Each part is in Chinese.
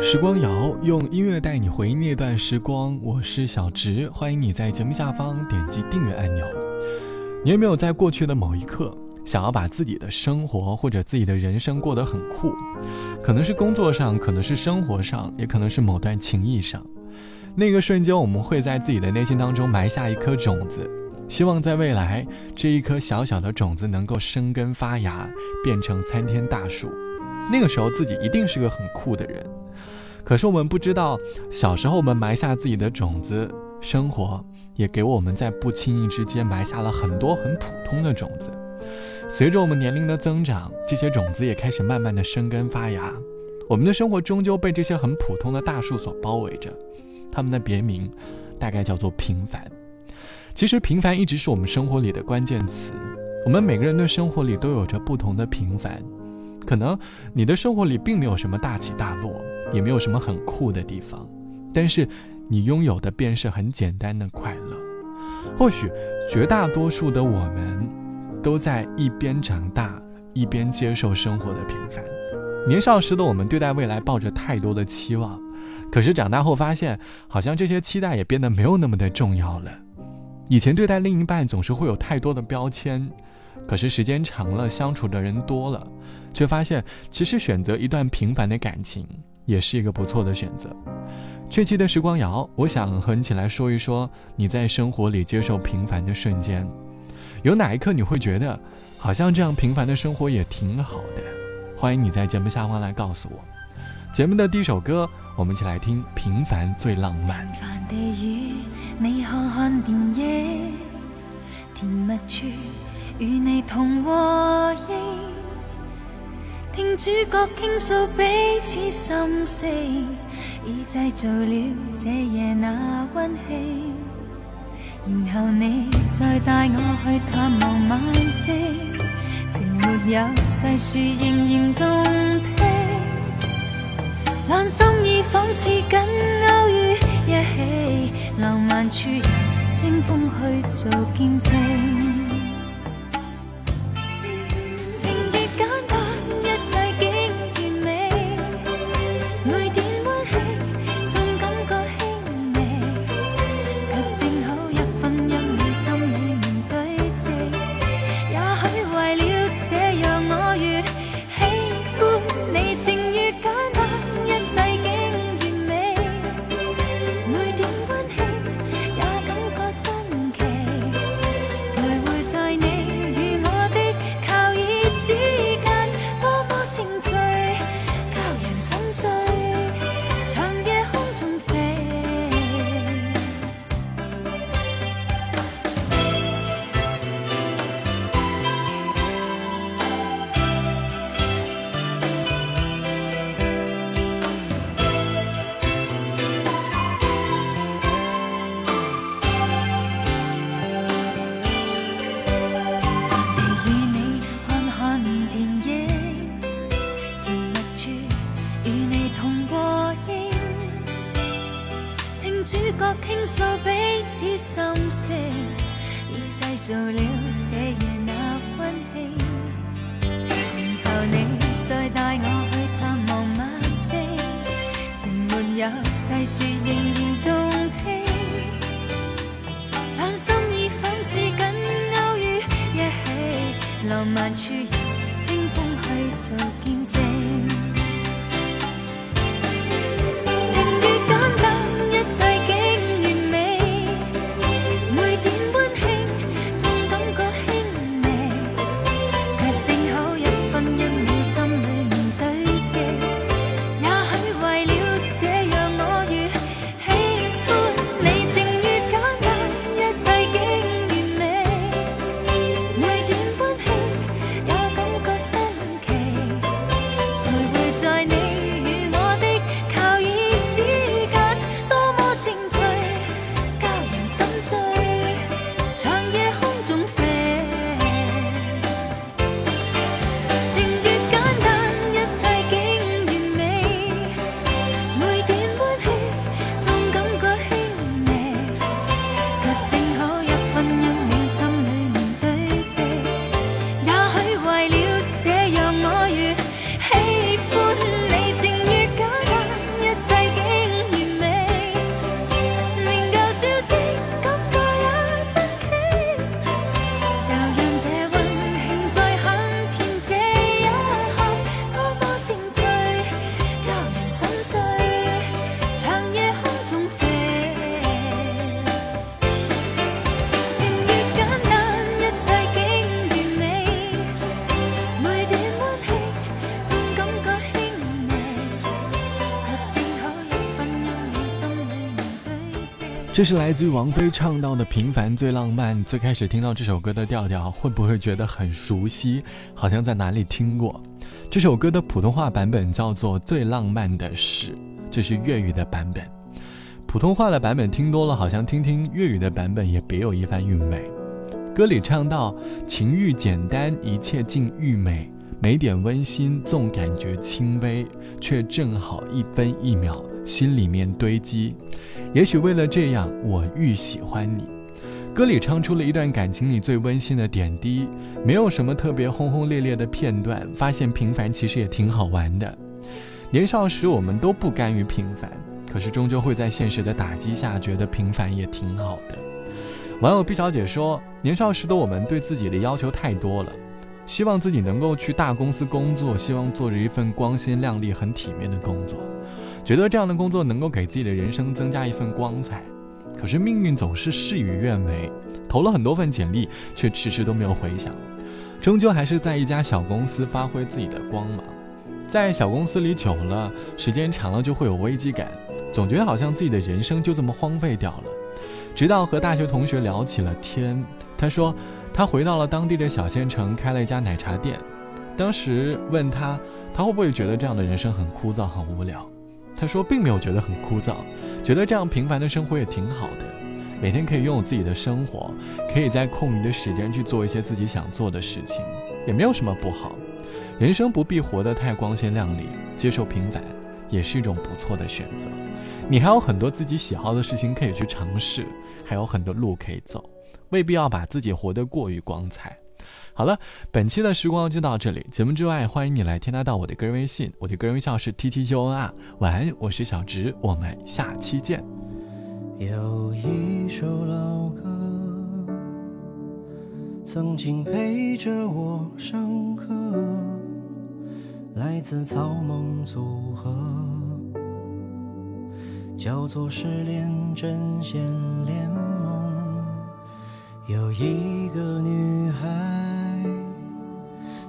时光谣用音乐带你回忆那段时光，我是小植，欢迎你在节目下方点击订阅按钮。你有没有在过去的某一刻，想要把自己的生活或者自己的人生过得很酷？可能是工作上，可能是生活上，也可能是某段情谊上。那个瞬间，我们会在自己的内心当中埋下一颗种子，希望在未来，这一颗小小的种子能够生根发芽，变成参天大树。那个时候，自己一定是个很酷的人。可是我们不知道，小时候我们埋下自己的种子，生活也给我们在不经意之间埋下了很多很普通的种子。随着我们年龄的增长，这些种子也开始慢慢的生根发芽。我们的生活终究被这些很普通的大树所包围着，它们的别名大概叫做平凡。其实平凡一直是我们生活里的关键词。我们每个人的生活里都有着不同的平凡。可能你的生活里并没有什么大起大落，也没有什么很酷的地方，但是你拥有的便是很简单的快乐。或许绝大多数的我们，都在一边长大一边接受生活的平凡。年少时的我们对待未来抱着太多的期望，可是长大后发现，好像这些期待也变得没有那么的重要了。以前对待另一半总是会有太多的标签。可是时间长了，相处的人多了，却发现其实选择一段平凡的感情也是一个不错的选择。这期的时光谣，我想和你一起来说一说你在生活里接受平凡的瞬间，有哪一刻你会觉得好像这样平凡的生活也挺好的？欢迎你在节目下方来告诉我。节目的第一首歌，我们一起来听《平凡最浪漫》。与你与你同和应，听主角倾诉彼此心声，已制造了这夜那温馨。然后你再带我去探望晚星，情没有细说仍然动听。两心意仿似紧勾于一起，浪漫处清风去做见证与你同观影，听主角。倾诉彼此心声，要制造了这夜那温馨。求你再带我去探望晚星，情没有细说仍然动听。两心意仿似紧勾于一起，浪漫处人清风去做见证。这是来自于王菲唱到的《平凡最浪漫》。最开始听到这首歌的调调，会不会觉得很熟悉？好像在哪里听过？这首歌的普通话版本叫做《最浪漫的事》，这是粤语的版本。普通话的版本听多了，好像听听粤语的版本也别有一番韵味。歌里唱到：“情欲简单，一切尽欲美，没点温馨，纵感觉轻微，却正好一分一秒，心里面堆积。”也许为了这样，我愈喜欢你。歌里唱出了一段感情里最温馨的点滴，没有什么特别轰轰烈烈的片段。发现平凡其实也挺好玩的。年少时我们都不甘于平凡，可是终究会在现实的打击下，觉得平凡也挺好的。网友毕小姐说，年少时的我们对自己的要求太多了，希望自己能够去大公司工作，希望做着一份光鲜亮丽、很体面的工作。觉得这样的工作能够给自己的人生增加一份光彩，可是命运总是事与愿违，投了很多份简历，却迟迟都没有回响，终究还是在一家小公司发挥自己的光芒。在小公司里久了，时间长了就会有危机感，总觉得好像自己的人生就这么荒废掉了。直到和大学同学聊起了天，他说他回到了当地的小县城，开了一家奶茶店。当时问他，他会不会觉得这样的人生很枯燥、很无聊？他说，并没有觉得很枯燥，觉得这样平凡的生活也挺好的。每天可以拥有自己的生活，可以在空余的时间去做一些自己想做的事情，也没有什么不好。人生不必活得太光鲜亮丽，接受平凡也是一种不错的选择。你还有很多自己喜好的事情可以去尝试，还有很多路可以走，未必要把自己活得过于光彩。好了，本期的时光就到这里。节目之外，欢迎你来添加到我的个人微信，我的个人微信是 t t u n r。晚安，我是小直，我们下期见。有一首老歌，曾经陪着我上课，来自草蜢组合，叫做《失恋阵线联盟》。有一个女孩。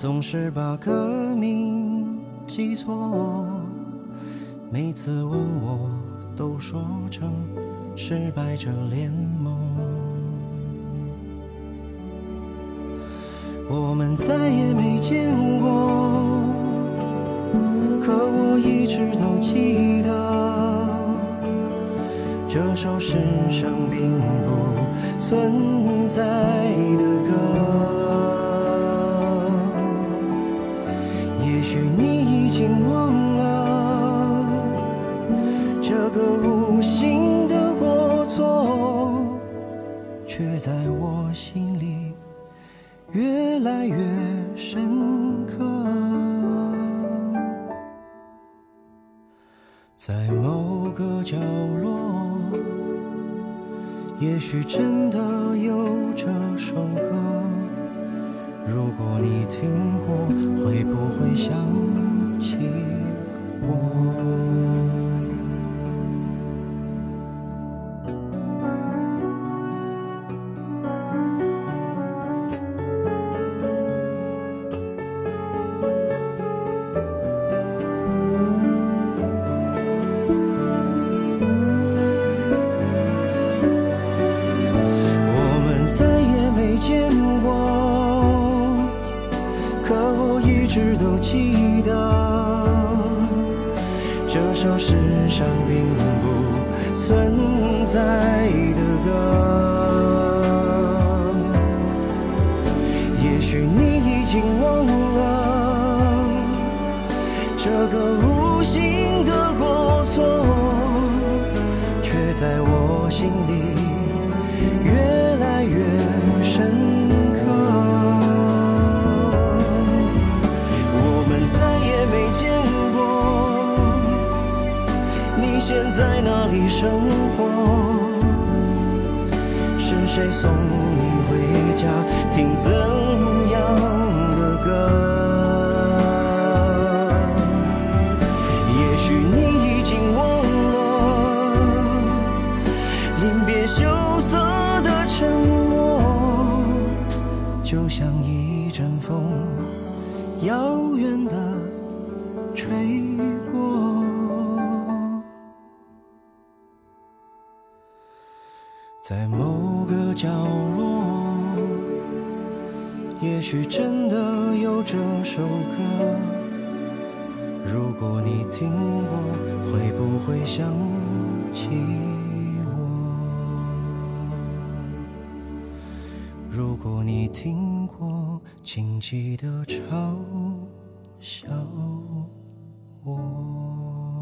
总是把歌名记错，每次问我都说成失败者联盟。我们再也没见过，可我一直都记得这首世上并不存在的歌。在某个角落，也许真的有这首歌。如果你听过，会不会想起我？这首世上并不存在的歌，也许你已经忘了这个无心的过错，却在我心里越来越。生活是谁送你回家？听怎样在某个角落，也许真的有这首歌。如果你听过，会不会想起我？如果你听过，请记得嘲笑我。